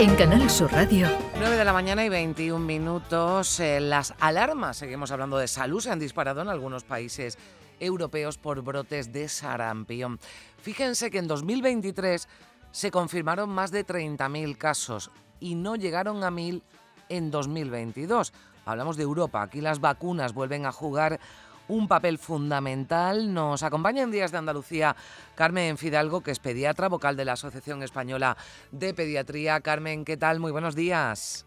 En Canal Sur Radio. 9 de la mañana y 21 minutos. Eh, las alarmas, seguimos hablando de salud, se han disparado en algunos países europeos por brotes de sarampión. Fíjense que en 2023 se confirmaron más de 30.000 casos y no llegaron a 1.000 en 2022. Hablamos de Europa, aquí las vacunas vuelven a jugar un papel fundamental. Nos acompaña en Días de Andalucía Carmen Fidalgo, que es pediatra, vocal de la Asociación Española de Pediatría. Carmen, ¿qué tal? Muy buenos días.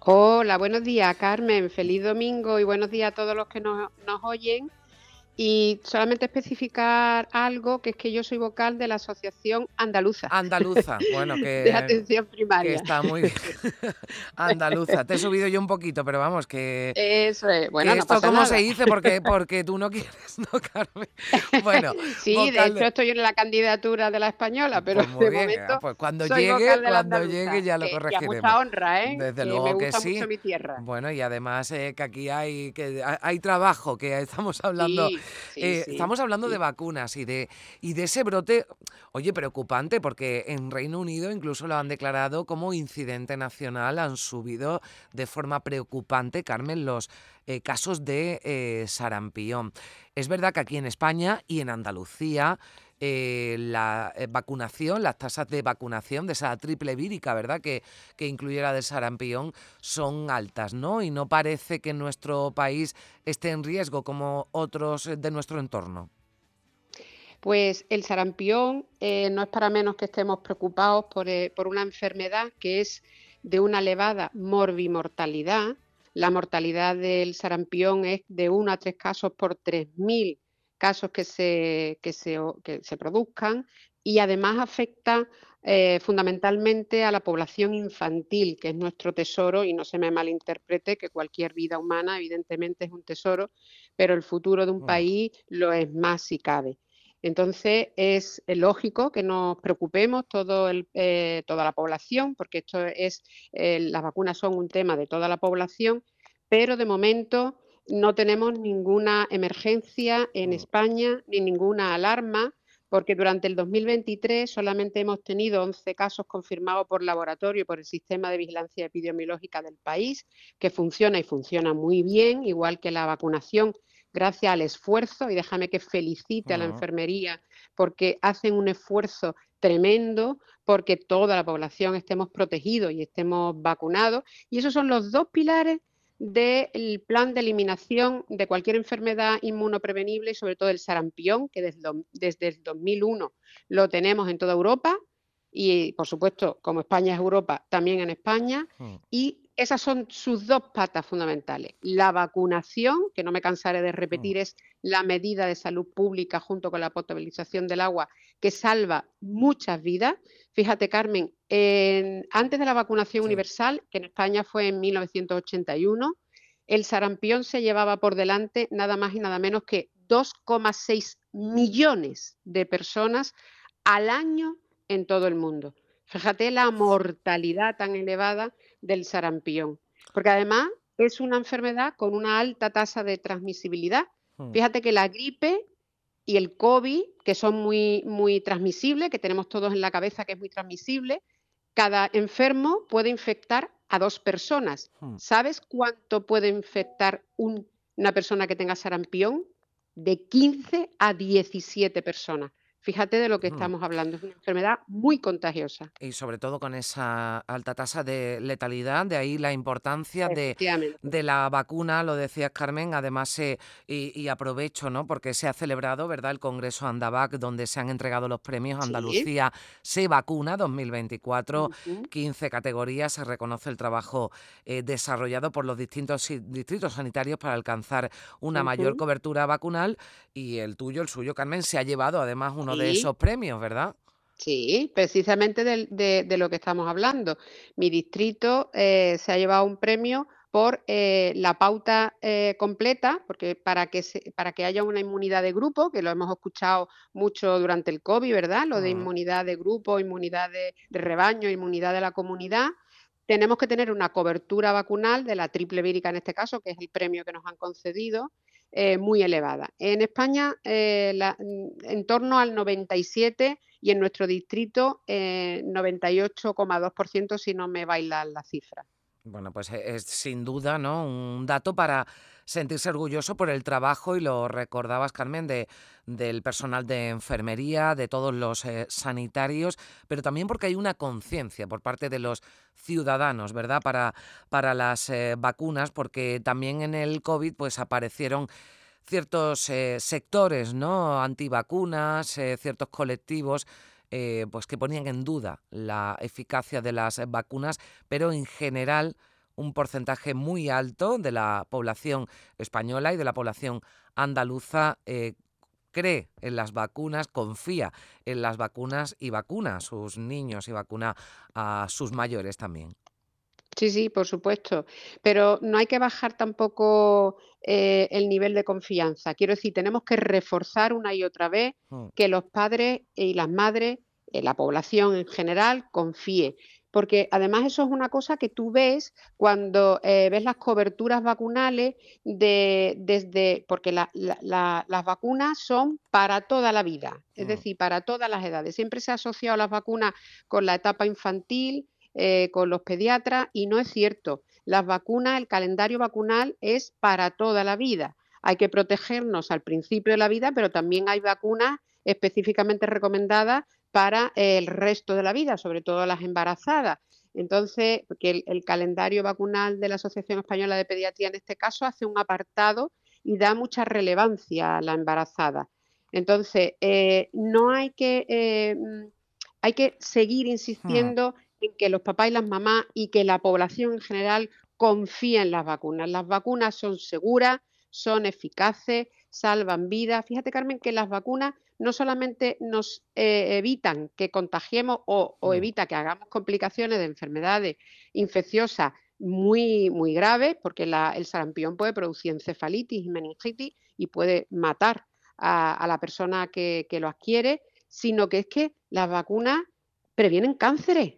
Hola, buenos días, Carmen. Feliz domingo y buenos días a todos los que nos, nos oyen. Y solamente especificar algo, que es que yo soy vocal de la Asociación Andaluza. Andaluza, bueno, que... de atención primaria. Que está muy bien. Andaluza. Te he subido yo un poquito, pero vamos, que... Eso es. Bueno, que no esto pasa cómo nada. se dice, porque, porque tú no quieres, ¿no, Carmen? Bueno, sí, de hecho estoy en la candidatura de la española, pero Pues muy de bien, momento pues cuando soy llegue, vocal de cuando andaluza, llegue ya lo que- que corregiremos. mucha honra, ¿eh? Desde que luego me que gusta sí. mucho mi tierra. Bueno, y además eh, que aquí hay que hay trabajo, que estamos hablando, Sí, sí, eh, sí, estamos hablando de vacunas y de y de ese brote, oye, preocupante porque en Reino Unido incluso lo han declarado como incidente nacional, han subido de forma preocupante, Carmen, los eh, casos de eh, sarampión. Es verdad que aquí en España y en Andalucía eh, la eh, vacunación, las tasas de vacunación de esa triple vírica, ¿verdad? Que, que incluye la del sarampión, son altas, ¿no? Y no parece que nuestro país esté en riesgo como otros eh, de nuestro entorno. Pues el sarampión no es para menos que estemos preocupados por, por una enfermedad que es de una elevada morbimortalidad. La mortalidad del sarampión es de 1 a 3 casos por 3.000 casos que se, que se, que se produzcan y además afecta eh, fundamentalmente a la población infantil, que es nuestro tesoro, y no se me malinterprete que cualquier vida humana evidentemente es un tesoro, pero el futuro de un país lo es más si cabe. Entonces es eh, lógico que nos preocupemos todo el, eh, toda la población, porque esto es, eh, las vacunas son un tema de toda la población, pero de momento no tenemos ninguna emergencia en Mm. España ni ninguna alarma, porque durante el 2023 solamente hemos tenido 11 casos confirmados por laboratorio por el sistema de vigilancia epidemiológica del país, que funciona y funciona muy bien, igual que la vacunación gracias al esfuerzo, y déjame que felicite a la enfermería porque hacen un esfuerzo tremendo porque toda la población estemos protegidos y estemos vacunados. Y esos son los dos pilares del plan de eliminación de cualquier enfermedad inmunoprevenible y sobre todo el sarampión, que desde, desde el 2001 lo tenemos en toda Europa y, por supuesto, como España es Europa, también en España. Mm. Y esas son sus dos patas fundamentales. La vacunación, que no me cansaré de repetir, es la medida de salud pública junto con la potabilización del agua que salva muchas vidas. Fíjate, Carmen, en- antes de la vacunación Sí. universal, que en España fue en 1981, el sarampión se llevaba por delante nada más y nada menos que 2,6 millones de personas al año en todo el mundo. Fíjate la mortalidad tan elevada del sarampión, porque además es una enfermedad con una alta tasa de transmisibilidad. Mm. Fíjate que la gripe y el COVID, que son muy, muy transmisibles, que tenemos todos en la cabeza que es muy transmisible, cada enfermo puede infectar a dos personas. Mm. ¿Sabes cuánto puede infectar un- una persona que tenga sarampión? De 15 a 17 personas. Fíjate de lo que Mm. estamos hablando. Es una enfermedad muy contagiosa. Y sobre todo con esa alta tasa de letalidad, de ahí la importancia de, de la vacuna, lo decías Carmen, además eh, y, y aprovecho, ¿no? Porque se ha celebrado, ¿verdad? El Congreso Andavac, donde se han entregado los premios. Sí. Andalucía se vacuna 2024, Ujú. 15 categorías, se reconoce el trabajo eh, desarrollado por los distintos distritos sanitarios para alcanzar una mayor cobertura vacunal y el tuyo, el suyo, Carmen, se ha llevado además uno de esos premios, ¿verdad? Sí, precisamente de lo que estamos hablando. Mi distrito eh, se ha llevado un premio por eh, la pauta eh, completa, porque para que, se- para que haya una inmunidad de grupo, que lo hemos escuchado mucho durante el COVID, ¿verdad? Lo de Mm. inmunidad de grupo, inmunidad de, de rebaño, inmunidad de la comunidad. Tenemos que tener una cobertura vacunal de la triple vírica en este caso, que es el premio que nos han concedido, muy elevada. En España, en torno al 97 y en nuestro distrito 98,2% si no me bailan las cifras. Bueno, pues e, es sin duda, ¿no? Un dato para sentirse orgulloso por el trabajo, y lo recordabas, Carmen, de, del personal de enfermería, de todos los eh, sanitarios, pero también porque hay una conciencia por parte de los ciudadanos, ¿verdad?, para, para las eh, vacunas, porque también en el COVID pues aparecieron ciertos eh, sectores, ¿no?, antivacunas, ciertos colectivos eh, pues que ponían en duda la eficacia de las vacunas, pero en general un porcentaje muy alto de la población española y de la población andaluza eh, cree en las vacunas, confía en las vacunas y vacuna a sus niños y vacuna a sus mayores también. Sí, sí, por supuesto. Pero no hay que bajar tampoco eh, el nivel de confianza. Quiero decir, tenemos que reforzar una y otra vez mm. que los padres y las madres, eh, la población en general, confíe. Porque además eso es una cosa que tú ves cuando eh, ves las coberturas vacunales de, desde, porque las vacunas son para toda la vida, es mm. decir, para todas las edades. Siempre se ha asociado las vacunas con la etapa infantil, eh, con los pediatras y no es cierto. Las vacunas, el calendario vacunal es para toda la vida. Hay que protegernos al principio de la vida, pero también hay vacunas específicamente recomendadas para el resto de la vida, sobre todo las embarazadas. Entonces, que el, calendario vacunal de la Asociación Española de Pediatría en este caso hace un apartado y da mucha relevancia a la embarazada. Entonces, eh, no hay que, eh, hay que seguir hmm. insistiendo en que los papás y las mamás y que la población en general confía en las vacunas. Las vacunas son seguras, son eficaces, salvan vidas. Fíjate, Carmen, que las vacunas no solamente nos eh, evitan que contagiemos o, o, mm. evita que hagamos complicaciones de enfermedades infecciosas muy, muy graves, porque el sarampión puede producir encefalitis y meningitis y puede matar a, la persona que, que lo adquiere, sino que es que las vacunas previenen cánceres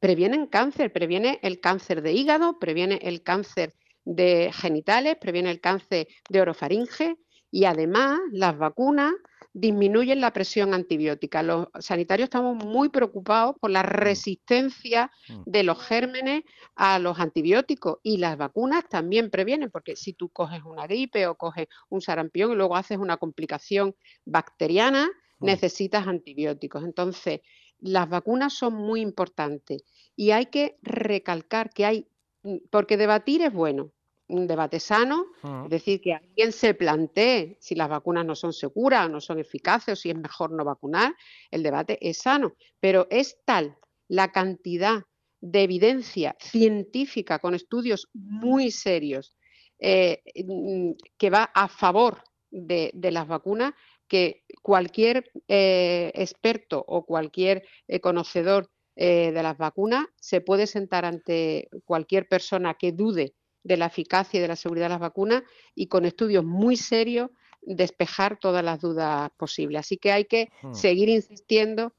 previenen cáncer, previene el cáncer de hígado, previene el cáncer de genitales, previene el cáncer de orofaringe y además las vacunas disminuyen la presión antibiótica. Los sanitarios estamos muy preocupados por la mm. resistencia mm. de los gérmenes a los antibióticos y las vacunas también previenen, porque si tú coges una gripe o coges un sarampión y luego haces una complicación bacteriana. Necesitas antibióticos. Entonces, las vacunas son muy importantes y hay que recalcar que hay, mm, porque debatir es bueno, un debate sano, ah. es decir, que alguien se plantee si las vacunas no son seguras, o no son eficaces o si es mejor no vacunar, el debate es sano, pero es tal la cantidad de evidencia científica con estudios muy serios eh, mm, que va a favor de, las vacunas que cualquier eh, experto o cualquier eh, conocedor eh, de las vacunas se puede sentar ante cualquier persona que dude de la eficacia y de la seguridad de las vacunas y con estudios muy serios despejar todas las dudas posibles. Así que hay que hmm. seguir insistiendo.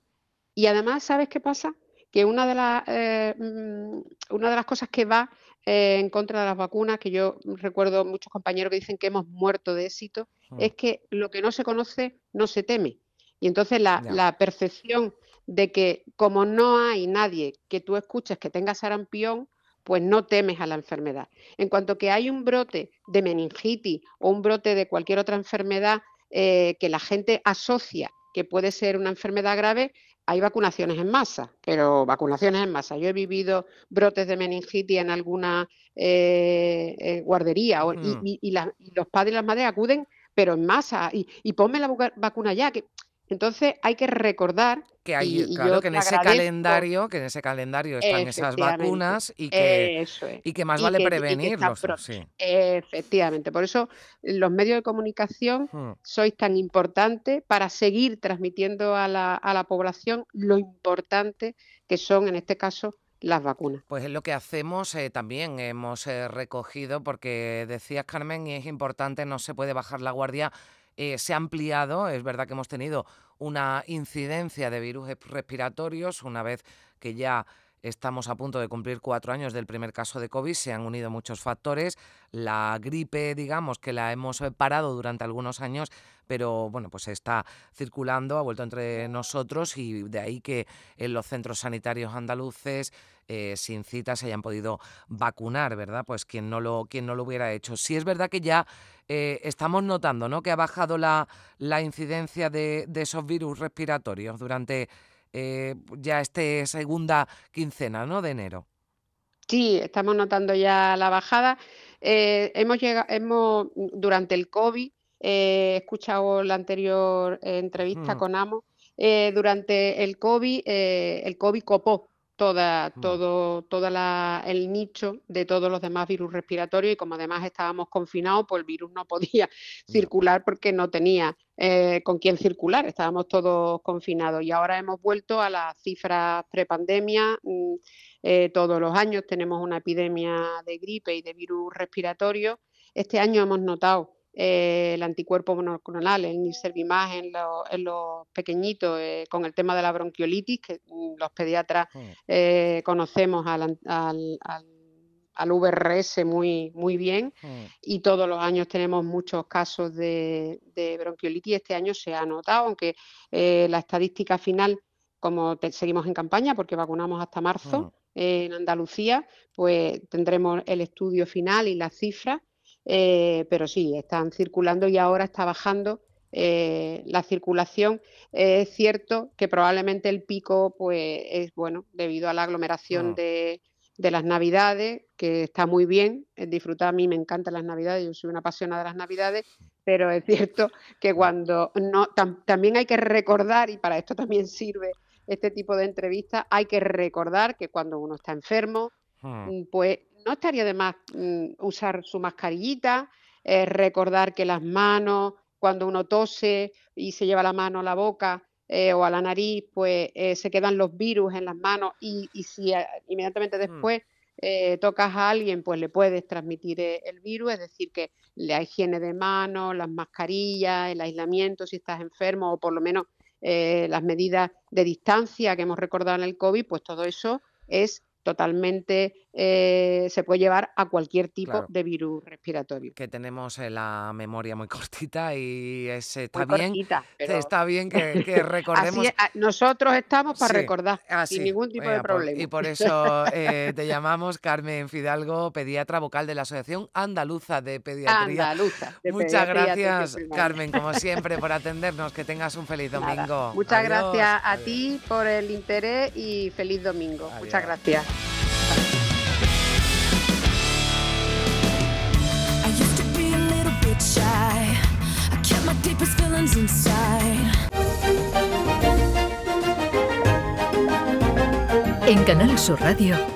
Y además, ¿sabes qué pasa? Que una de, las mm, una de las cosas que va en contra de las vacunas, que yo recuerdo muchos compañeros que dicen que hemos muerto de éxito, mm. es que lo que no se conoce no se teme. Y entonces la, percepción de que como no hay nadie que tú escuches que tenga sarampión, pues no temes a la enfermedad. En cuanto que hay un brote de meningitis o un brote de cualquier otra enfermedad eh, que la gente asocia que puede ser una enfermedad grave, hay vacunaciones en masa, pero vacunaciones en masa. Yo he vivido brotes de meningitis en alguna eh, eh, guardería mm. y, los padres y las madres acuden, pero en masa, y, y ponme la vacuna ya, que entonces hay que recordar que hay, claro, que en ese calendario, que en ese calendario están esas vacunas y que, y que más vale prevenirlos. Efectivamente, por eso los medios de comunicación hmm. sois tan importantes para seguir transmitiendo a la, a la población lo importante que son en este caso las vacunas. Pues es lo que hacemos eh, también, hemos eh, recogido, porque decías Carmen, y es importante, no se puede bajar la guardia eh, se ha ampliado, es verdad que hemos tenido una incidencia de virus respiratorios una vez que ya Estamos a punto de cumplir cuatro años del primer caso de COVID, se han unido muchos factores. La gripe, digamos, que la hemos eh, parado durante algunos años, pero bueno, pues está circulando, ha vuelto entre nosotros y de ahí que en los centros sanitarios andaluces eh, sin cita se hayan podido vacunar, ¿verdad? Pues quien no lo, quien no lo hubiera hecho. Sí es verdad que ya eh, estamos notando, ¿no? Que ha bajado la, la incidencia de, de esos virus respiratorios durante eh, ya este segunda quincena ¿no? de enero. Sí, estamos notando ya la bajada. Hemos llegado, hemos, durante el COVID, he escuchado la anterior entrevista con Amo, durante el COVID, el COVID copó toda, todo, toda el nicho de todos los demás virus respiratorios y como además estábamos confinados, pues el virus no podía circular porque no tenía eh, con quién circular, estábamos todos confinados y ahora hemos vuelto a las cifras prepandemia. Mm, eh, todos los años tenemos una epidemia de gripe y de virus respiratorio. Este año hemos notado eh, el anticuerpo monoclonal, el Niservimab en, en los pequeñitos eh, con el tema de la bronquiolitis, que mm, los pediatras mm. eh, conocemos al, al, al, VRS muy, muy bien mm. y todos los años tenemos muchos casos de, de bronquiolitis. Este año se ha notado, aunque la estadística final, como seguimos en campaña, porque vacunamos hasta marzo en Andalucía, pues tendremos el estudio final y las cifras eh, pero sí, están circulando y ahora está bajando eh, la circulación. es cierto que probablemente el pico pues, es bueno debido a la aglomeración ah. de, las Navidades, que está muy bien, disfrutar a mí me encantan las Navidades, yo soy una apasionada de las Navidades, pero es cierto que cuando no, también hay que recordar, y para esto también sirve este tipo de entrevistas, hay que recordar que cuando uno está enfermo, ah. pues no estaría de más mm, usar su mascarillita, eh, recordar que las manos, cuando uno tose y se lleva la mano a la boca eh, o a la nariz, pues eh, se quedan los virus en las manos y, si inmediatamente mm. después tocas a alguien, pues le puedes transmitir el virus, es decir, que la higiene de manos, las mascarillas, el aislamiento si estás enfermo o por lo menos las medidas de distancia que hemos recordado en el COVID, pues todo eso es totalmente eh, se puede llevar a cualquier tipo de virus respiratorio. Que tenemos la memoria muy cortita y está bien, está bien que, recordemos. nosotros estamos para recordar sin ningún tipo de problema. y por eso eh, te llamamos Carmen Fidalgo, pediatra vocal de la Asociación Andaluza de Pediatría. Andaluza. Muchas gracias, Carmen, como siempre, por atendernos. Que tengas un feliz domingo. Muchas gracias a ti por el interés y feliz domingo. Muchas gracias. En Canal Sur Radio.